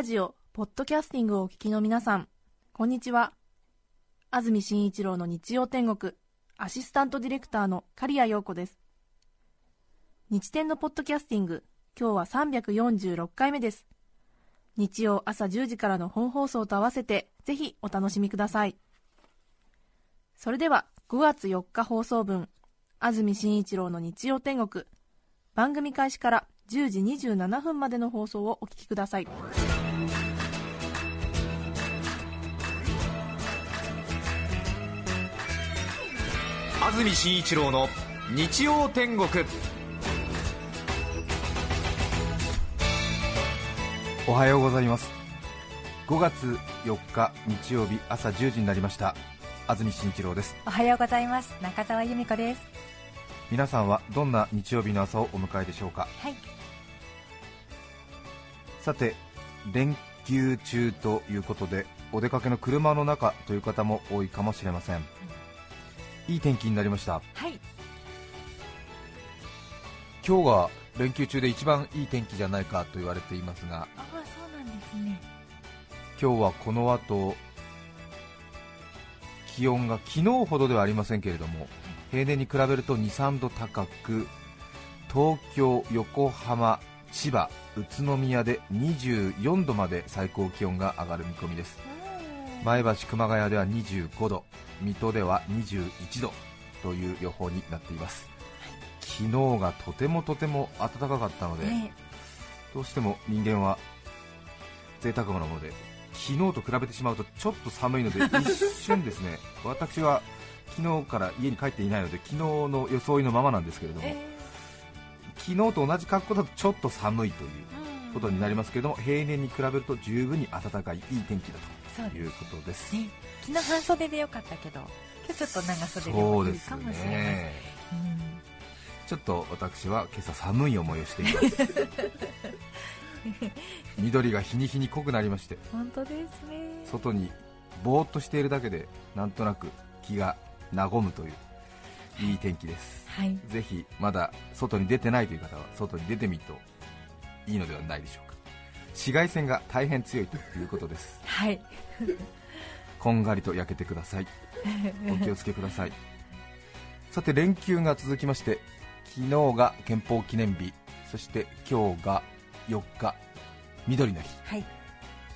ラジオ、ポッドキャスティングをお聞きの皆さん、こんにちは。安住紳一郎の日曜天国、アシスタントディレクターの刈谷陽子です。日天のポッドキャスティング、今日は346回目です。日曜朝10時からの本放送と合わせて、ぜひお楽しみください。それでは、5月4日放送分、安住紳一郎の日曜天国、番組開始から10時27分までの放送をお聞きください安住紳一郎の日曜天国。おはようございます。5月4日日曜日朝10時になりました。安住紳一郎です。おはようございます。中澤由美子です。皆さんはどんな日曜日の朝をお迎えでしょうか？はい。さて連休中ということでお出かけの車の中という方も多いかもしれません、うん、いい天気になりました。はい。今日が連休中で一番いい天気じゃないかと言われていますがああそうなんですね。今日はこの後気温が昨日ほどではありませんけれども平年に比べると2、3度高く東京、横浜、千葉、宇都宮で24度まで最高気温が上がる見込みです前橋、熊谷では25度水戸では21度という予報になっています。昨日がとてもとても暖かかったので、どうしても人間は贅沢なもので昨日と比べてしまうとちょっと寒いので 一瞬ですね。私は昨日から家に帰っていないので昨日の装いのままなんですけれども、えー、昨日と同じ格好だとちょっと寒いということになりますけれども、平年に比べると十分に暖かいいい天気だということです、ね、昨日半袖でよかったけど今日ちょっと長袖でもいいかもしれない、ね。うん、ちょっと私は今朝寒い思いをしています。緑が日に日に濃くなりまして本当ですね。外にぼーっとしているだけでなんとなく気が和むといういい天気です、はい、ぜひまだ外に出てないという方は外に出てみるといいのではないでしょうか。紫外線が大変強いということです。はい。こんがりと焼けてください。お気をつけください。さて連休が続きまして昨日が憲法記念日。そして今日が4日緑の日、はい、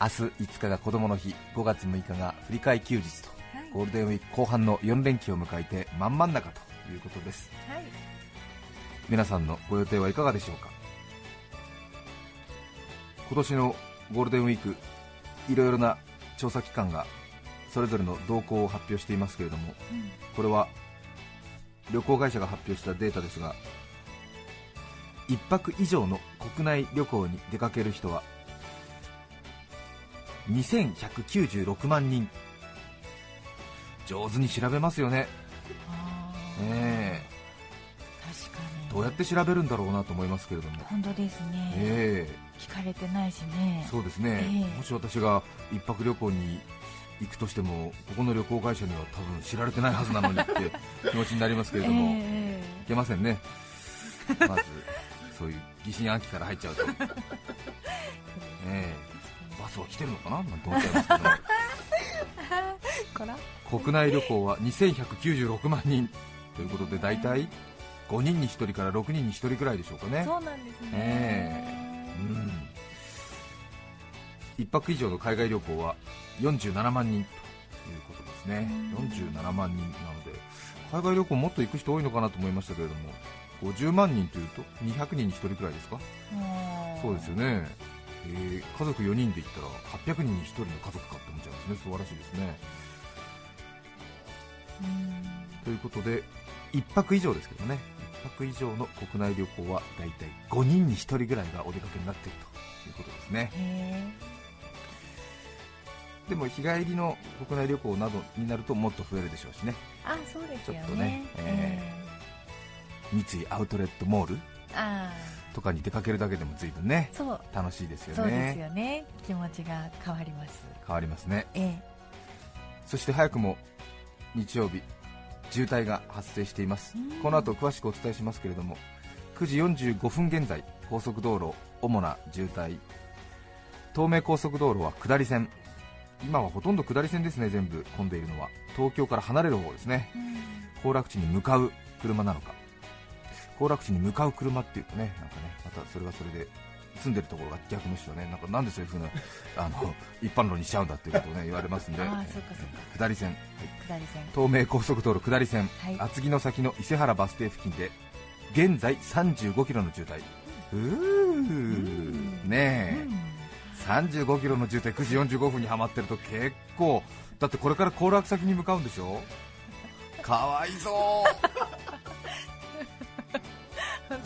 明日5日が子供の日。5月6日が振り替え休日と。ゴールデンウィーク後半の4連休を迎えて真ん真ん中ということです、はい、皆さんのご予定はいかがでしょうか今年のゴールデンウィークいろいろな調査機関がそれぞれの動向を発表していますけれども、うん、これは旅行会社が発表したデータですが1泊以上の国内旅行に出かける人は2196万人。上手に調べますよね。ね確かにどうやって調べるんだろうなと思いますけれども。本当ですね、えー、聞かれてないしね。そうですね、えー、もし私が一泊旅行に行くとしてもここの旅行会社には多分知られてないはずなのにって 気持ちになりますけれども、えー、いけませんね。まずそういう疑心暗鬼から入っちゃうと、ね、バスは来てるのかななんて思っちゃいますけど。国内旅行は2196万人ということで大体5人に1人から6人に1人くらいでしょうかね。そうなんですね、えー、うん。1泊以上の海外旅行は47万人ということですね、47万人なので海外旅行もっと行く人多いのかなと思いましたけれども50万人というと200人に1人くらいですか？そうですよね、えー、家族4人で行ったら800人に1人の家族かって思っちゃいますね。素晴らしいですね。ということで1泊以上ですけどね。1泊以上の国内旅行はだいたい5人に1人ぐらいがお出かけになっているということですね。でも日帰りの国内旅行などになるともっと増えるでしょうしね。あそうですよね。ちょっとね、えー、三井アウトレットモールとかに出かけるだけでも随分ねそう。楽しいですよね。そうですよね。気持ちが変わります。変わりますね、ええ、そして早くも日曜日渋滞が発生しています。この後詳しくお伝えしますけれども9時45分現在高速道路主な渋滞。東名高速道路は下り線。今はほとんど下り線ですね全部混んでいるのは。東京から離れる方ですね。行楽地に向かう車なのか。行楽地に向かう車っていうとねなんかねまたそれはそれで住んでるところが逆むしろね。なんかなんでそういう風な あの一般論にしちゃうんだっていうことをね言われますんで。下り線、下り線。東名高速道路下り線、はい、厚木の先の伊勢原バス停付近で現在35キロの渋滞。うー。ねえ、35キロの渋滞9時45分にはまってると結構。だってこれから行楽先に向かうんでしょ？かわいそう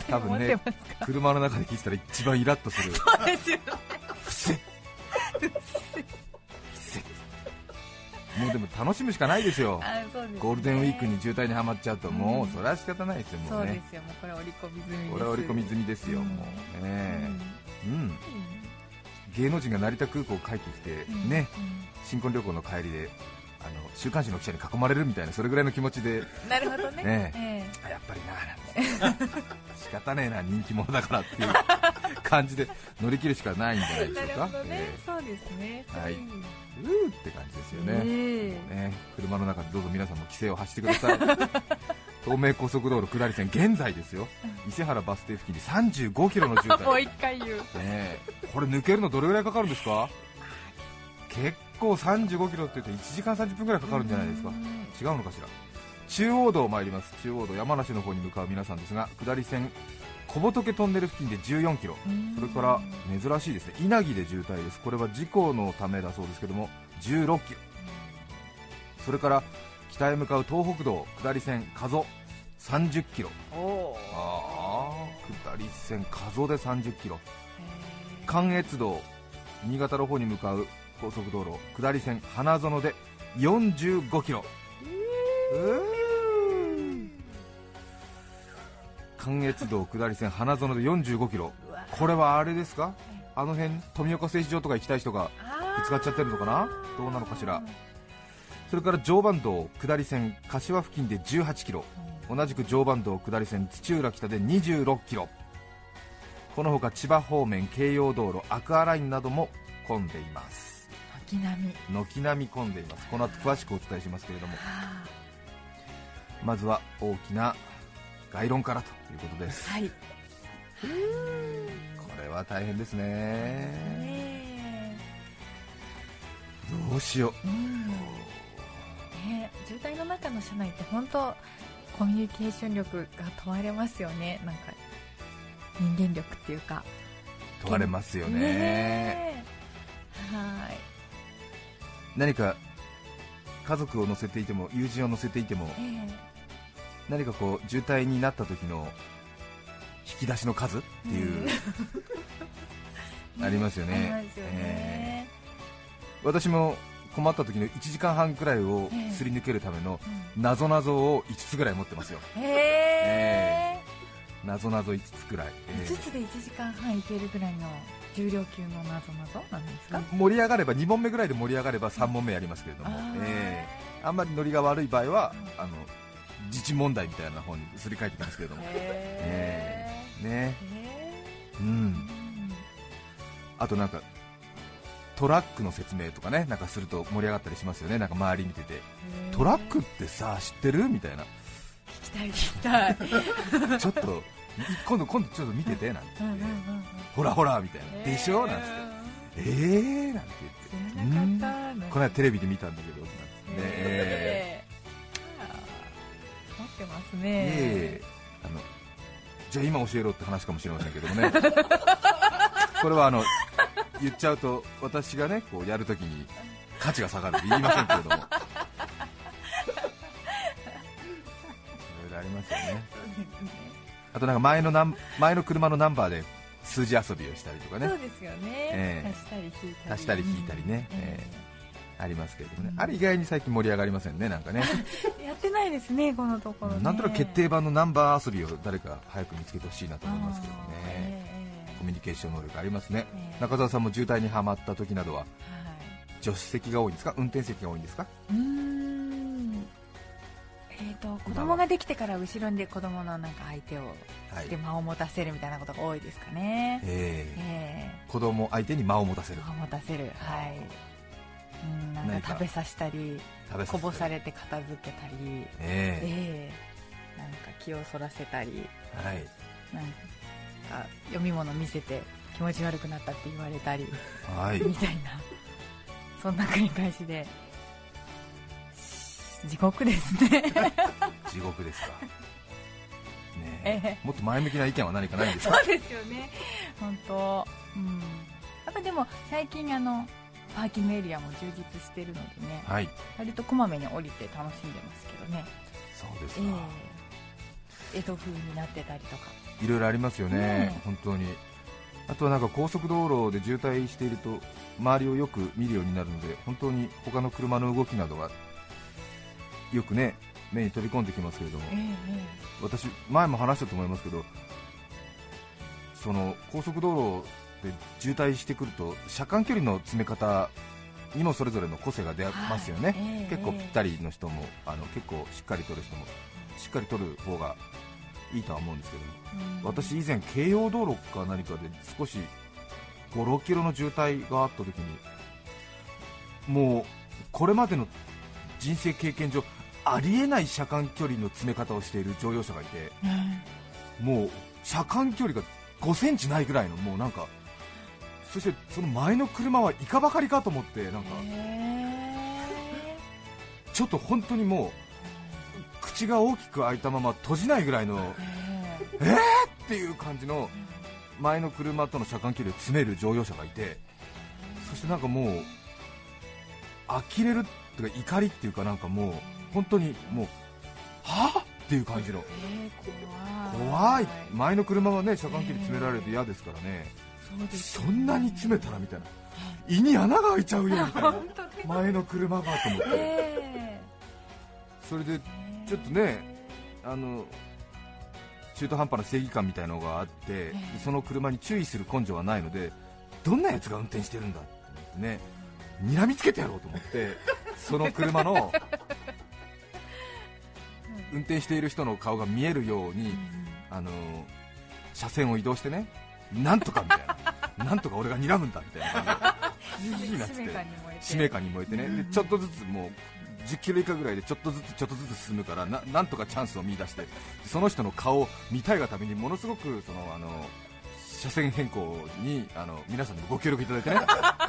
多分ね車の中で聞いてたら一番イラッとする。そうですよね。もうでも楽しむしかないですよ、すね、ゴールデンウィークに渋滞にはまっちゃうと、もうそれは仕方ないですよ、もうね、そうこれ織り込み済みです。これは織り込み済みですよ、もうね、うん、うん。芸能人が成田空港帰ってきて、ね、新婚旅行の帰りであの週刊誌の記者に囲まれるみたいなそれぐらいの気持ちで。なるほどね。ね、え。ー、やっぱりななんて。仕方ねえな人気者だからっていう 感じで乗り切るしかないんじゃないでしょうか、ね。えー、そうですね。はい。うーって感じですよね。え。ー、ね車の中でどうぞ皆さんも規制を発してください。東名高速道路下り線現在ですよ。伊勢原バス停付近で35キロの渋滞。もう一回言う、ね、これ抜けるのどれぐらいかかるんですか？結構35キロって言うと1時間30分ぐらいかかるんじゃないですか。違うのかしら。中央道参ります。中央道山梨の方に向かう皆さんですが下り線小仏トンネル付近で14キロ。それから珍しいですね。稲城で渋滞です。これは事故のためだそうですけども16キロ。それから北へ向かう東北道下り線加須。30キロ。ああ下り線加須で30キロ。関越道新潟の方に向かう高速道路下り線花園で45キロ。関越道下り線花園で45キロ。これはあれですか？あの辺富岡製糸場とか行きたい人がぶつかっちゃってるのかな？どうなのかしら。それから常磐道下り線柏付近で18キロ。同じく常磐道下り線土浦北で26キロ。このほか千葉方面京葉道路アクアラインなども混んでいます。軒並み。軒並み混んでいます。この後詳しくお伝えしますけれども。まずは大きな概論からということです、はい、これは大変ですね。どうしよう、ね、渋滞の中の車内って本当コミュニケーション力が問われますよね。なんか人間力っていうか。問われますよね、ね、はい何か家族を乗せていても友人を乗せていても、えー、何かこう渋滞になった時の引き出しの数っていう、ありますよね、えー、私も困った時の1時間半くらいをすり抜けるためのなぞなぞを5つぐらい持ってますよ、えー、なぞなぞ5つくらい、えー、5つで1時間半いけるぐらいの重量級のなぞなぞなんですか？盛り上がれば2問目ぐらいで盛り上がれば3問目やりますけれども、あ,、えー、あんまりノリが悪い場合は、あの自治問題みたいな方にすり替えてきますけれども、えー、ね、うん、あとなんかトラックの説明とかねなんかすると盛り上がったりしますよね、なんか周り見てて、トラックってさ、知ってる？みたいな、聞きたい、聞きたい、ちょっと今度、今度ちょっと見ててなんて。言って、ほらほらみたいな、でしょ？なんつって、えー？なんて言って、この間テレビで見たんだけど、なんて。ね、持ってますね、え。ー、あのじゃあ今教えろって話かもしれませんけどもね、これはあの言っちゃうと私がねこうやるときに価値が下がるって言いませんけれどもますよ ね。あとなんか前のナン前の車のナンバーで数字遊びをしたりとかね。そうですよね、ええ。足したり引いたり。足したり引いたりね。うん。えありますけれどもね、うん。あれ意外に最近盛り上がりませんねなんかね。やってないですねこのところね。なんとなく決定版のナンバー遊びを誰か早く見つけてほしいなと思いますけどね。ええコミュニケーション能力ありますね。ええ。中澤さんも渋滞にはまった時などははい。助手席が多いんですか？運転席が多いんですか？うーん。えー、と子供ができてから後ろにで子供のなんか相手をはい。して間を持たせるみたいなことが多いですかね、えええ。子供相手に間を持たせる。ー、間を持たせる。はい。う。んなん何か。か食べさせたり。こぼされて片付けたり。え。ええ。なんか気をそらせたり。えはい。なんか読み物見せて気持ち悪くなったって言われたり。はい。みたいな。そんな繰り返しで地獄ですね。地獄ですか。ねえ。えもっと前向きな意見は何かないんですか？そうですよね。本当。うん。やっぱでも最近あのパーキングエリアも充実してるのでね。はい。割とこまめに降りて楽しんでますけどね。そうですえか、え江戸風になってたりとか。いろいろありますよね、ね本当に。あとはなんか高速道路で渋滞していると周りをよく見るようになるので本当に他の車の動きなどがよくね目に飛び込んできますけれども。ええ私前も話したと思いますけどその高速道路で渋滞してくると車間距離の詰め方にもそれぞれの個性が出ますよね、はい。ええ結構ぴったりの人もあの結構しっかり取る人もしっかり取る方がいいとは思うんですけども。うん。私以前京葉道路か何かで少し56キロの渋滞があった時にもうこれまでの人生経験上ありえない車間距離の詰め方をしている乗用車がいてもう車間距離が5センチないぐらいのもうなんかそしてその前の車はいかばかりかと思ってなんかちょっと本当にもう口が大きく開いたまま閉じないぐらいのっていう感じの前の車との車間距離を詰める乗用車がいてそしてなんかもう呆れるっていうか怒りっていうかなんかもう本当にもうはぁっていう感じの。怖い。前の車はね車間距離詰められると嫌ですからね。そんなに詰めたらみたいな。胃に穴が開いちゃうよみたいな。前の車がと思って。それでちょっとねあの中途半端な正義感みたいなのがあって、その車に注意する根性はないのでどんなやつが運転してるんだってね睨みつけてやろうと思ってその車の運転している人の顔が見えるように、あの車線を移動してねなんとかみたいな。なんとか俺が睨むんだみたいな。感じでいいなって使命感に燃えてね、でちょっとずつもう10キロ以下ぐらいでちょっとずつちょっとずつ進むからななんとかチャンスを見出してその人の顔を見たいがためにものすごくそのあの車線変更にあの皆さんにご協力いただいてね。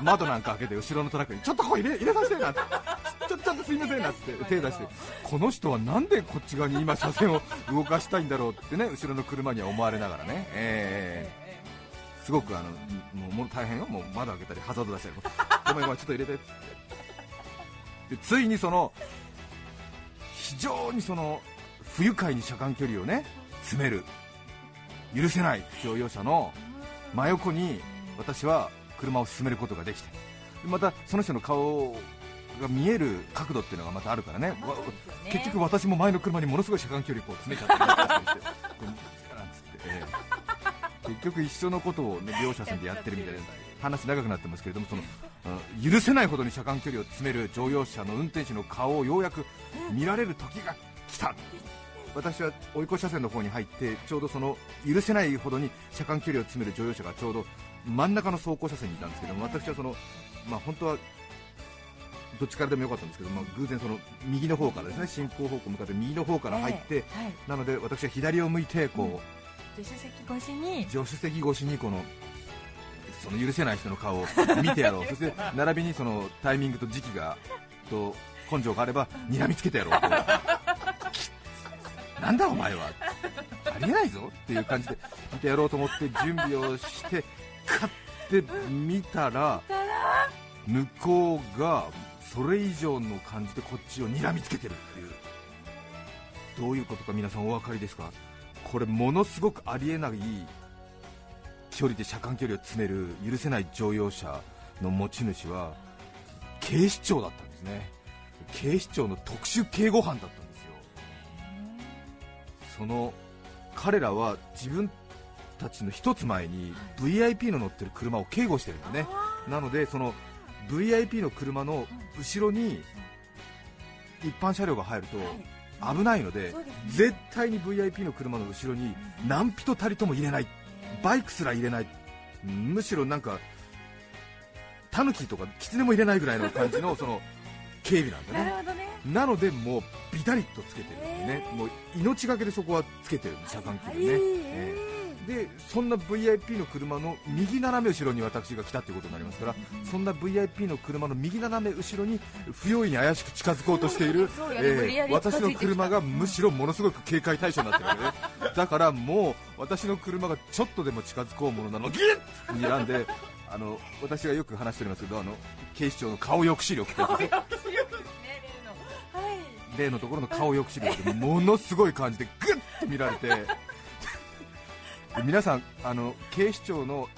窓なんか開けて後ろのトラックにちょっとここ入れ入れさせてなってちょちょっとすいませんなって手出してこの人はなんでこっち側に今車線を動かしたいんだろうってね後ろの車には思われながらね、えーすごくあのもう大変よ、もう窓開けたりハザード出したり、ごめんごめん、ちょっと入れて。ってでついにその非常にその不愉快に車間距離をね詰める、許せない乗用車の真横に私は車を進めることができて、またその人の顔が見える角度っていうのがまたあるからね、わ結局私も前の車にものすごい車間距離こう詰めちゃって、結局一緒のことを、ね、両車線でやってるみたいな話長くなってますけれどもその、うん許せないほどに車間距離を詰める乗用車の運転手の顔をようやく見られる時が来た私は追い越し車線の方に入ってちょうどその許せないほどに車間距離を詰める乗用車がちょうど真ん中の走行車線にいたんですけども私はその、まあ、本当はどっちからでもよかったんですけど、まあ、偶然その右の方からですね進行方向向かって右の方から入って、はい。なので私は左を向いてこう、助手席越しに。助手席越しにこのその許せない人の顔を見てやろう。そして並びにそのタイミングと時期がと根性があれば睨みつけてやろうと。なんだお前は。ありえないぞ。っていう感じで見てやろうと思って準備をして買ってみたら向こうがそれ以上の感じでこっちを睨みつけてるっていう。どういうことか皆さんお分かりですか？これものすごくありえない距離で車間距離を詰める許せない乗用車の持ち主は警視庁だったんですね。警視庁の特殊警護班だったんですよ。その彼らは自分たちの一つ前に VIP の乗ってる車を警護してるんだね。なのでその VIP の車の後ろに一般車両が入ると危ないので、絶対に VIP の車の後ろに何人たりとも入れない、バイクすら入れない、むしろなんかタヌキとかキツネも入れないぐらいの感じの その警備なんだね。なのでもうビタリとつけてるんでね、もう命がけでそこはつけてるんです、車間距離ね。ええでそんな VIP の車の右斜め後ろに私が来たということになりますから、そんな VIP の車の右斜め後ろに不用意に怪しく近づこうとしている、そうやね無理やり近づいてきた。私の車がむしろものすごく警戒対象になってるね、だからもう私の車がちょっとでも近づこうものなの。ギュッと睨んであの私がよく話しておりますけどあの警視庁の顔抑止力ってやつですね。はい。例のところの顔抑止力でものすごい感じでグッと見られてで皆さんあの警視庁の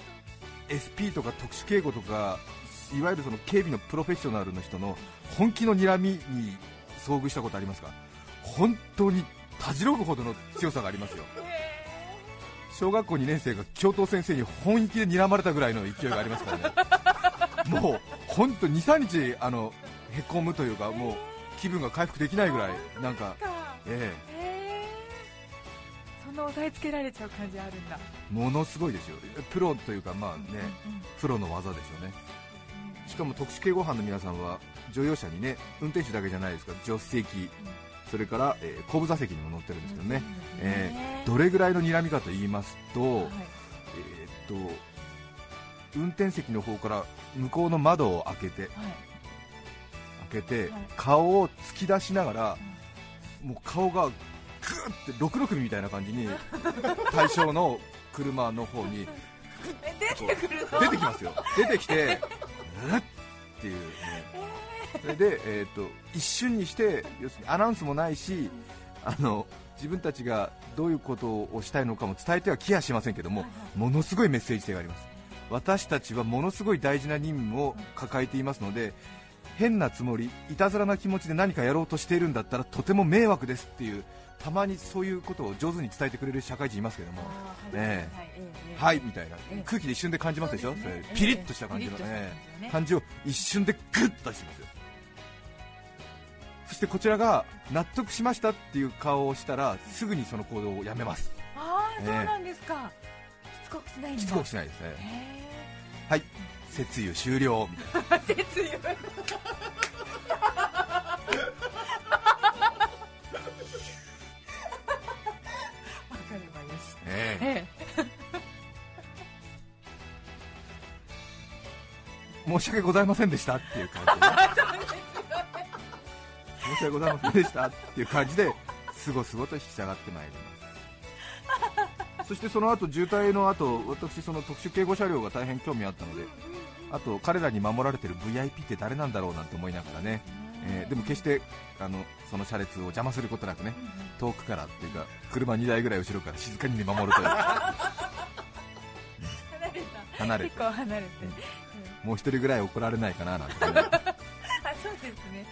SP とか特殊警護とかいわゆるその警備のプロフェッショナルの人の本気の睨みに遭遇したことありますか？本当にたじろぐほどの強さがありますよ。小学校2年生が教頭先生に本気で睨まれたぐらいの勢いがありますからね。もう本当23日あのへこむというかもう気分が回復できないぐらいなんかえへーそんな押さえつけられちゃう感じあるんだ。えものすごいですよ。プロというかまあねプロの技でしょうねしかも特殊警護班の皆さんは乗用車にね運転手だけじゃないですか。助手席。それから、えー後部座席にも乗ってるんですけどね、えーどれぐらいの睨みかと言いますと、はい。えーっと運転席の方から向こうの窓を開けてはい。開けて、はい。顔を突き出しながら、もう顔がって六六みたいな感じに 対象の車の方にえ出てくるの？出てきますよ。出てきてうっっていうね。それで、えー、と一瞬にして要するにアナウンスもないしあの自分たちがどういうことをしたいのかも伝えてはきやしませんけどもものすごいメッセージ性があります。私たちはものすごい大事な任務を抱えていますので変なつもりいたずらな気持ちで何かやろうとしているんだったらとても迷惑ですっていうたまにそういうことを上手に伝えてくれる社会人いますけどもはいみたいなええ空気で一瞬で感じますでしょ、ピリッとした感じのね。感じを一瞬でグッと出してますよ。そしてこちらが納得しましたっていう顔をしたらすぐにその行動をやめます。ああええ。そうなんですか。しつこくしないしつこくしないですね。へはい節油終了。みたいなえ節油申し訳ございませんでしたっていう感じで、申し訳ございませんでしたっていう感じですごすごと引き下がってまいります。そしてその後渋滞の後私その特殊警護車両が大変興味あったのであと彼らに守られてる VIP って誰なんだろうなんて思いながらね、えーでも決してあのその車列を邪魔することなくね遠くからっていうか車2台ぐらい後ろから静かに見守るという。離れた。離れて。結構離れて、もう一人ぐらい怒られないかななんて思いながらあそうですね、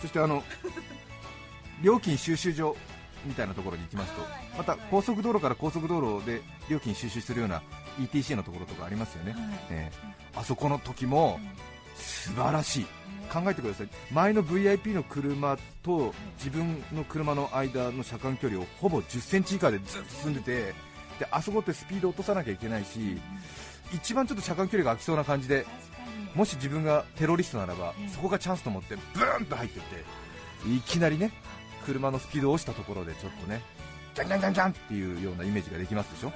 そしてあの料金収集所みたいなところに行きますと、また高速道路から高速道路で料金収集するような ETC のところとかありますよね、はい。えーあそこの時も素晴らしい、考えてください、前の VIP の車と自分の車の間の車間距離をほぼ10センチ以下でずっと進んでて、であそこってスピード落とさなきゃいけないし、一番ちょっと車間距離が空きそうな感じで、もし自分がテロリストならばええ。そこがチャンスと思ってブーンと入っていっていきなりね車のスピードを落ちたところでちょっとねジャンジャンジャンジャンっていうようなイメージができますでしょ？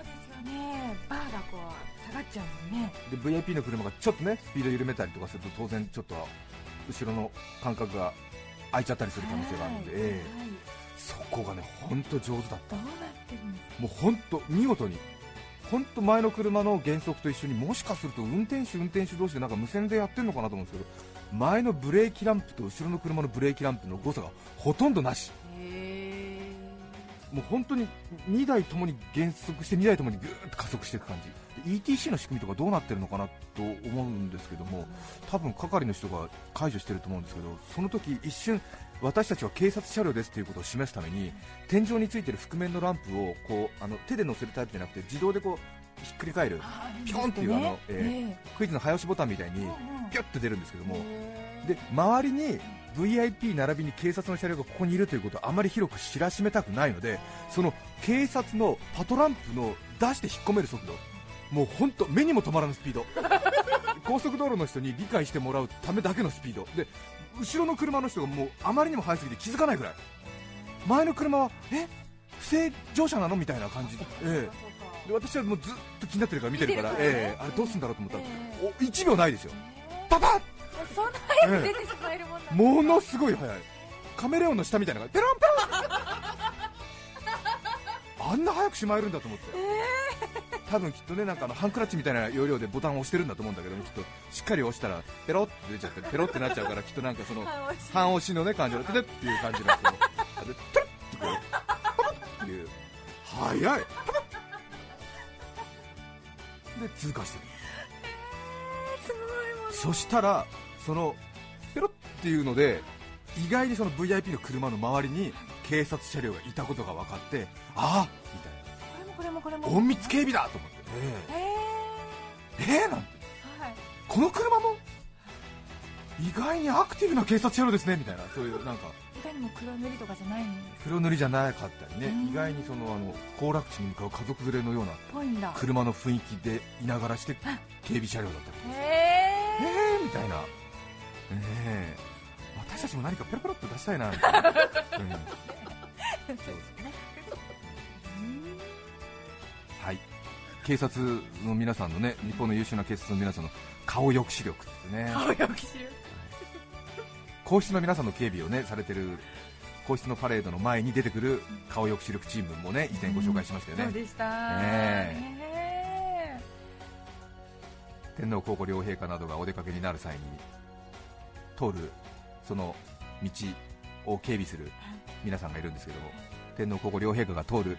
ねバーがこう下がっちゃうもんね。で VIP の車がちょっとねスピード緩めたりとかすると当然ちょっと後ろの間隔が空いちゃったりする可能性があるので、そこがね本当上手だった。どうなってるもう本当見事に。本当前の車の減速と一緒にもしかすると運転手運転手同士でなんか無線でやってるのかなと思うんですけど前のブレーキランプと後ろの車のブレーキランプの誤差がほとんどなし。へもう本当に2台ともに減速して2台ともにぐーっと加速していく感じ。で ETC の仕組みとかどうなってるのかなと思うんですけども多分係の人が解除してると思うんですけどその時一瞬私たちは警察車両ですということを示すために天井についてる覆面のランプをこうあの手で乗せるタイプじゃなくて自動でこうひっくり返るピョンっていうあの、えークイズの早押しボタンみたいにピュッと出るんですけども。で周りに VIP 並びに警察の車両がここにいるということをあまり広く知らしめたくないのでその警察のパトランプの出して引っ込める速度。もう本当目にも止まらぬスピード。高速道路の人に理解してもらうためだけのスピード。で後ろの車の人がもうあまりにも速すぎて気づかないぐらい。前の車はえ？不正乗車なの？みたいな感じ。で,、ええ、で私はもうずっと気になってるから見てるからええ。あれどうするんだろうと思ったら、お1秒ないですよ。パパッそんな早く出てしまえるもんなんですか？ものすごい速い。カメレオンの下みたいなペロンペロンあんな早くしまえるんだと思って、多分きっとねなんかあのハンクラッチみたいな要領でボタンを押してるんだと思うんだけどきっとしっかり押したらペロって出ちゃってペロってなっちゃうからきっとなんかその半押しのね感じのテテっていう感じのやつをあれトゥルッってこうパパッっていう速いパパで通過してるすごいもんそしたらそのペロっていうので意外にその VIP の車の周りに警察車両がいたことが分かってああみたいこれもこれもこれも。な隠密警備だと思って。へえー、えー、なんて。ーはい。この車も？意外にアクティブな警察車両ですねみたいな。そういうなんか。いかにも黒塗りとかじゃないんです。黒塗りじゃなかったりね。うん。意外にそのあの行楽地に向かう家族連れのような車の雰囲気でいながらして警備車両だったりへえーみたいな、ええ。私たちも何かペロペロっと出したいな。みたいな、うん。そうですね。はい。警察の皆さんのね日本の優秀な警察の皆さんの顔抑止力ってね。え青よく知る皇室の皆さんの警備をねされてる皇室のパレードの前に出てくる顔抑止力チームもね以前ご紹介しましたよね、そうでした。ねね天皇皇后両陛下などがお出かけになる際に通るその道を警備する皆さんがいるんですけども天皇皇后両陛下が通る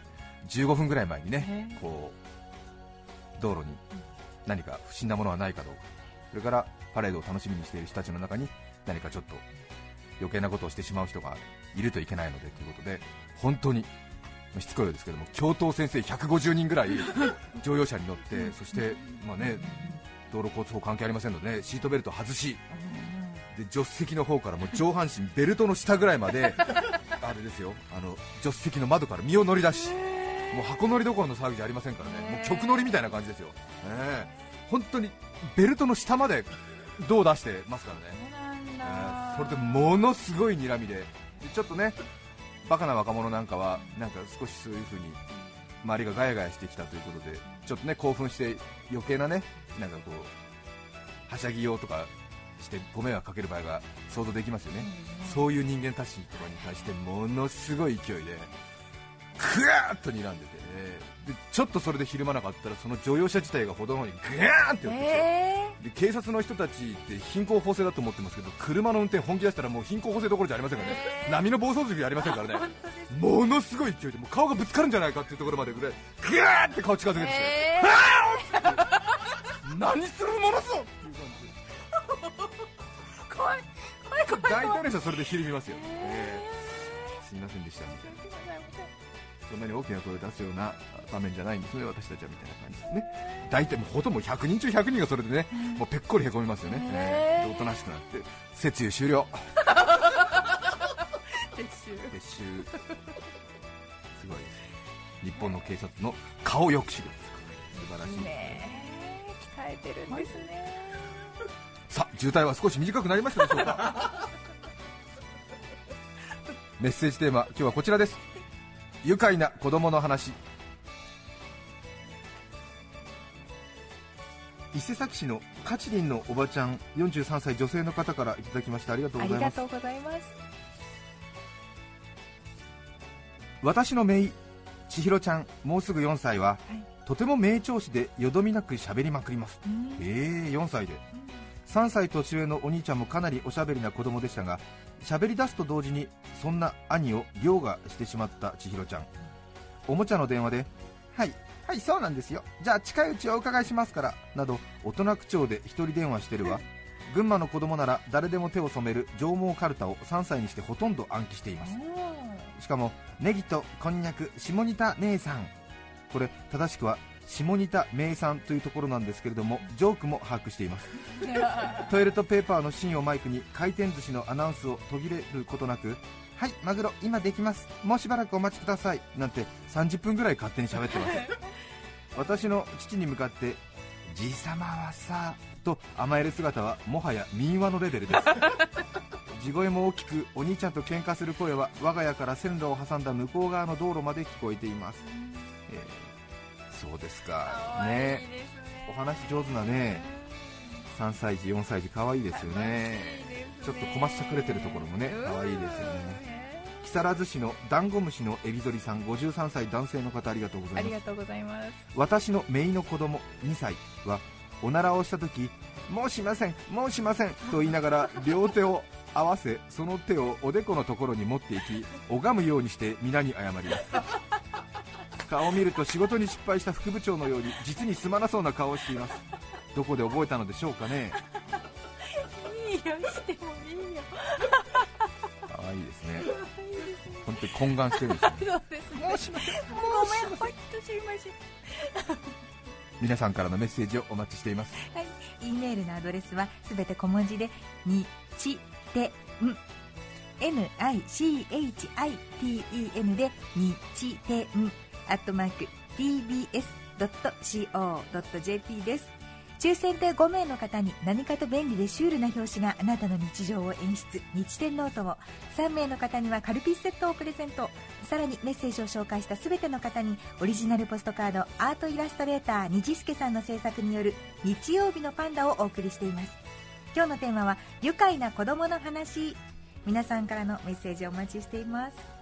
15分ぐらい前にねねこう道路に何か不審なものはないかどうかそれからパレードを楽しみにしている人たちの中に何かちょっと余計なことをしてしまう人がいるといけないのでということで本当にしつこいですけども教頭先生150人ぐらい 乗用車に乗ってそしてまあね道路交通法関係ありませんので、ね、シートベルトを外しで助手席の方からもう上半身ベルトの下ぐらいまで あれですよあの助手席の窓から身を乗り出しもう箱乗りどころの騒ぎじゃありませんからね。もう曲乗りみたいな感じですよ、ねえ。本当にベルトの下まで胴を出してますからね。えだ。ーそれでものすごい睨みで。でちょっとねバカな若者なんかはなんか少しそういう風に周りがガヤガヤしてきたということでちょっとね興奮して余計なねなんかこうはしゃぎようとかしてご迷惑かける場合が想像できますよね、そういう人間たちとかに対してものすごい勢いでクワーッと睨んでて、でちょっとそれでひるまなかったらその乗用車自体が歩道の方にグワーンって寄ってきて、えで警察の人たちって貧困法制だと思ってますけど車の運転本気出したらもう貧困法制どころじゃありませんからね、えー。波の暴走族じゃありませんからね。ものすごい勢いでもう顔がぶつかるんじゃないかっていうところまでぐらいグワーって顔近づけてきて、え何するものぞっていうー、怖い怖い怖い。大体の人はそれでひるみますよ、ええー。すいませんでした。みたいなそんなに大きな声を出すような場面じゃないんですね私たちはみたいな感じですね。大体もうほとんど100人中100人がそれでねもうぺっこりへこみますよね、えー。でおとなしくなって節油終了。撤収撤収。すごいです。日本の警察の顔抑止力素晴らしい、ねえ鍛えてるんですね、さあ渋滞は少し短くなりましたでしょうか？メッセージテーマ今日はこちらです。愉快な子供の話。伊勢崎市のカチリンのおばちゃん43歳女性の方からいただきました。ありがとうあございます。りがとうございます。私の姪千尋ちゃんもうすぐ4歳は、はい。とても名調子でよどみなく喋りまくります。うん。ええ4歳で3歳年上のお兄ちゃんもかなりおしゃべりな子供でしたが喋り出すと同時にそんな兄を凌駕してしまった千尋ちゃん。おもちゃの電話ではいはいそうなんですよ。じゃあ近いうちお伺いしますから。など大人口調で一人電話してるわ。群馬の子供なら誰でも手を染める上毛かるたを3歳にしてほとんど暗記しています。しかもネギとこんにゃく下仁田姉さん。これ正しくは下仁田名産というところなんですけれどもジョークも把握しています。トイレットペーパーの芯をマイクに回転寿司のアナウンスを途切れることなくはいマグロ今できます。もうしばらくお待ちください。なんて30分ぐらい勝手に喋ってます。私の父に向かってじいさまはさと甘える姿はもはや民話のレベルです。地声も大きくお兄ちゃんと喧嘩する声は我が家から線路を挟んだ向こう側の道路まで聞こえています、えーそうですか。ね。お話上手なね3歳児4歳児可愛いですよね。ちょっとこましゃくれてるところもね可愛いですよね。木更津市のダンゴムシのエビゾリさん53歳男性の方ありがとうございます。ありがとうございます。私の姪の子供2歳はおならをした時もうしませんもうしませんと言いながら両手を合わせその手をおでこのところに持っていき拝むようにして皆に謝ります顔を見ると仕事に失敗した副部長のように実にすまなそうな顔をしています。どこで覚えたのでしょうかね。いいよしてもいいよ。可愛いですね。本当に懇願してるんですよねそうですね。もうしません。ごめんほんとすいません皆さんからのメッセージをお待ちしています。はい、E メールのアドレスはすべて小文字でにちてん。NICHITEN でにちてんアットマーク TBS.CO.JP です。抽選で5名の方に何かと便利でシュールな表紙があなたの日常を演出。日天ノートを3名の方にはカルピスセットをプレゼント。さらにメッセージを紹介したすべての方にオリジナルポストカードアートイラストレーター虹助さんの制作による日曜日のパンダをお送りしています。今日のテーマは愉快な子供の話。皆さんからのメッセージをお待ちしています。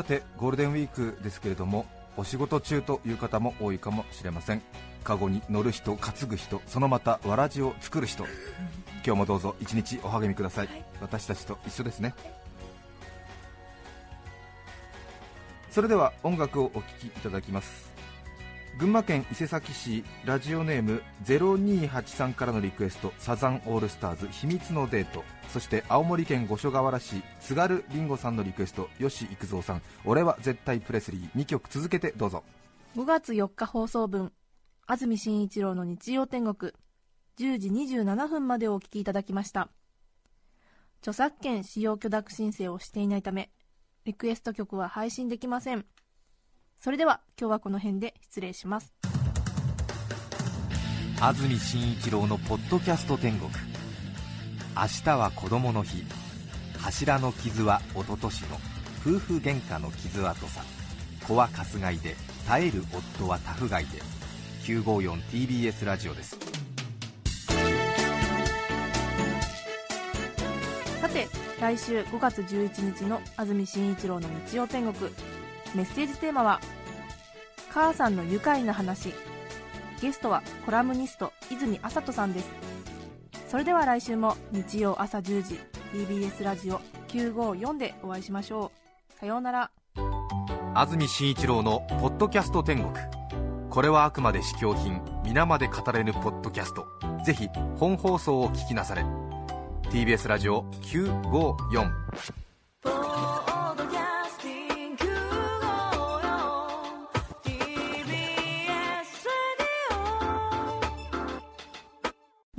さてゴールデンウィークですけれどもお仕事中という方も多いかもしれません。カゴに乗る人担ぐ人そのまたわらじを作る人。今日もどうぞ一日お励みください、私たちと一緒ですね。それでは音楽をお聴きいただきます群馬県伊勢崎市ラジオネーム0283からのリクエストサザンオールスターズ秘密のデート。そして青森県五所川原市津軽りんごさんのリクエスト吉幾三さん。俺は絶対プレスリー。2曲続けてどうぞ。5月4日放送分安住紳一郎の日曜天国。10時27分までお聞きいただきました。著作権使用許諾申請をしていないためリクエスト曲は配信できません。それでは今日はこの辺で失礼します。安住紳一郎のポッドキャスト天国。明日は子供の日。柱の傷は一昨年の。夫婦喧嘩の傷跡さ。子はかすがいで。耐える夫はタフガイで。954TBS ラジオです。さて来週5月11日の安住紳一郎の日曜天国メッセージテーマは「母さんの愉快な話」ゲストはコラムニスト泉麻人さんです。それでは来週も日曜朝10時 TBS ラジオ954でお会いしましょう。さようなら。安住紳一郎の「ポッドキャスト天国」これはあくまで試供品皆まで語れぬポッドキャスト。ぜひ本放送を聞きなされ。TBS ラジオ954